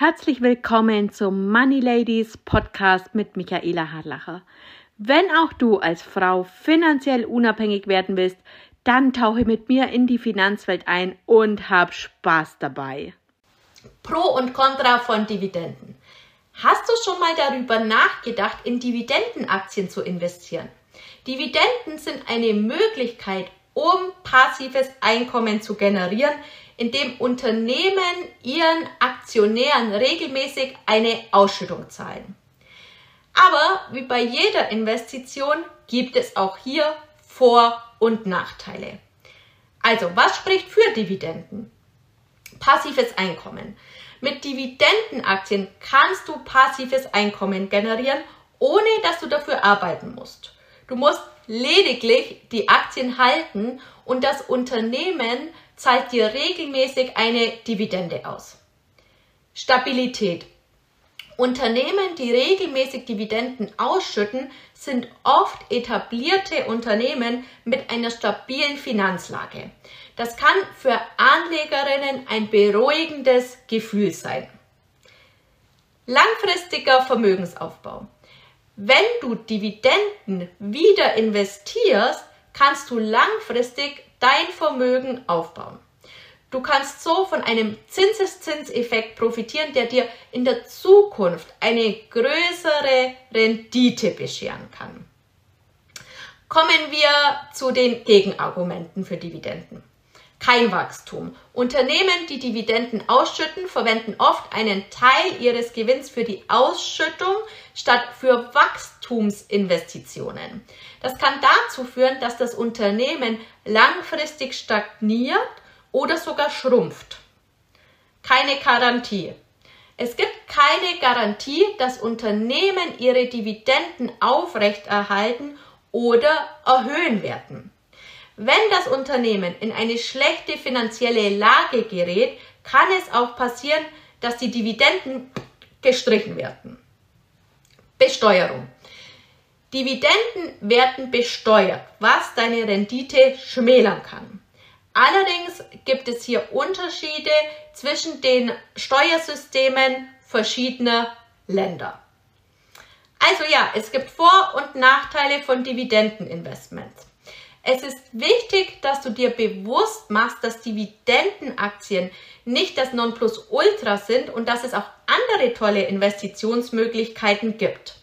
Herzlich willkommen zum Money Ladies Podcast mit Michaela Harlacher. Wenn auch du als Frau finanziell unabhängig werden willst, dann tauche mit mir in die Finanzwelt ein und hab Spaß dabei. Pro und Contra von Dividenden. Hast du schon mal darüber nachgedacht, in Dividendenaktien zu investieren? Dividenden sind eine Möglichkeit, um passives Einkommen zu generieren, indem Unternehmen ihren Aktionären regelmäßig eine Ausschüttung zahlen. Aber wie bei jeder Investition gibt es auch hier Vor- und Nachteile. Also, was spricht für Dividenden? Passives Einkommen. Mit Dividendenaktien kannst du passives Einkommen generieren, ohne dass du dafür arbeiten musst. Du musst lediglich die Aktien halten und das Unternehmen zahlt dir regelmäßig eine Dividende aus. Stabilität. Unternehmen, die regelmäßig Dividenden ausschütten, sind oft etablierte Unternehmen mit einer stabilen Finanzlage. Das kann für Anlegerinnen ein beruhigendes Gefühl sein. Langfristiger Vermögensaufbau. Wenn du Dividenden wieder investierst, kannst du langfristig dein Vermögen aufbauen. Du kannst so von einem Zinseszinseffekt profitieren, der dir in der Zukunft eine größere Rendite bescheren kann. Kommen wir zu den Gegenargumenten für Dividenden. Kein Wachstum. Unternehmen, die Dividenden ausschütten, verwenden oft einen Teil ihres Gewinns für die Ausschüttung statt für Wachstumsinvestitionen. Das kann dazu führen, dass das Unternehmen langfristig stagniert oder sogar schrumpft. Keine Garantie. Es gibt keine Garantie, dass Unternehmen ihre Dividenden aufrechterhalten oder erhöhen werden. Wenn das Unternehmen in eine schlechte finanzielle Lage gerät, kann es auch passieren, dass die Dividenden gestrichen werden. Besteuerung. Dividenden werden besteuert, was deine Rendite schmälern kann. Allerdings gibt es hier Unterschiede zwischen den Steuersystemen verschiedener Länder. Also ja, es gibt Vor- und Nachteile von Dividendeninvestments. Es ist wichtig, dass du dir bewusst machst, dass Dividendenaktien nicht das Nonplusultra sind und dass es auch andere tolle Investitionsmöglichkeiten gibt.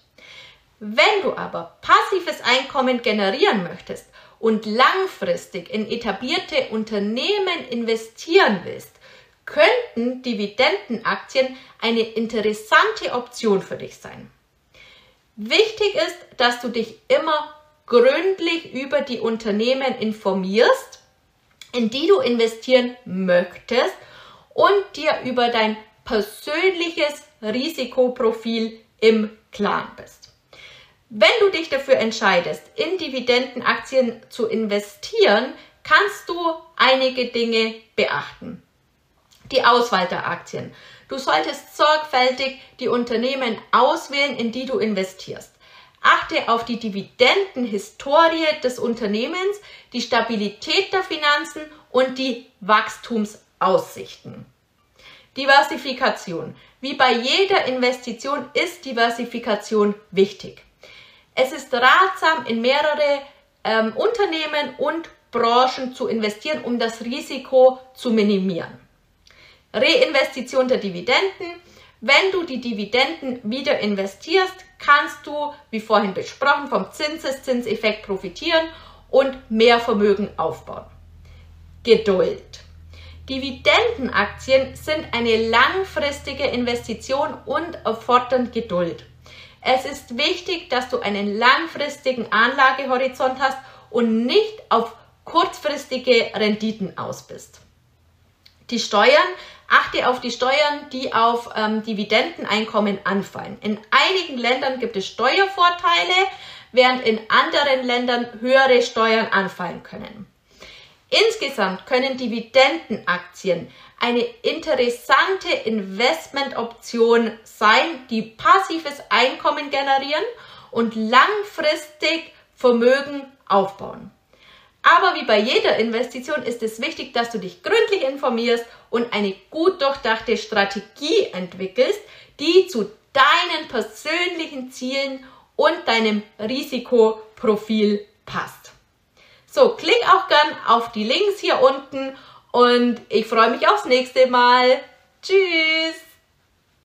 Wenn du aber passives Einkommen generieren möchtest und langfristig in etablierte Unternehmen investieren willst, könnten Dividendenaktien eine interessante Option für dich sein. Wichtig ist, dass du dich immer gründlich über die Unternehmen informierst, in die du investieren möchtest und dir über dein persönliches Risikoprofil im Klaren bist. Wenn du dich dafür entscheidest, in Dividendenaktien zu investieren, kannst du einige Dinge beachten. Die Auswahl der Aktien. Du solltest sorgfältig die Unternehmen auswählen, in die du investierst. Achte auf die Dividendenhistorie des Unternehmens, die Stabilität der Finanzen und die Wachstumsaussichten. Diversifikation. Wie bei jeder Investition ist Diversifikation wichtig. Es ist ratsam, in mehrere ähm, Unternehmen und Branchen zu investieren, um das Risiko zu minimieren. Reinvestition der Dividenden. Wenn du die Dividenden wieder investierst, kannst du, wie vorhin besprochen, vom Zinseszinseffekt profitieren und mehr Vermögen aufbauen. Geduld. Dividendenaktien sind eine langfristige Investition und erfordern Geduld. Es ist wichtig, dass du einen langfristigen Anlagehorizont hast und nicht auf kurzfristige Renditen aus bist. Die Steuern Achte auf die Steuern, die auf ähm, Dividendeneinkommen anfallen. In einigen Ländern gibt es Steuervorteile, während in anderen Ländern höhere Steuern anfallen können. Insgesamt können Dividendenaktien eine interessante Investmentoption sein, die passives Einkommen generieren und langfristig Vermögen aufbauen. Aber wie bei jeder Investition ist es wichtig, dass du dich gründlich informierst und eine gut durchdachte Strategie entwickelst, die zu deinen persönlichen Zielen und deinem Risikoprofil passt. So, klick auch gern auf die Links hier unten und ich freue mich aufs nächste Mal. Tschüss!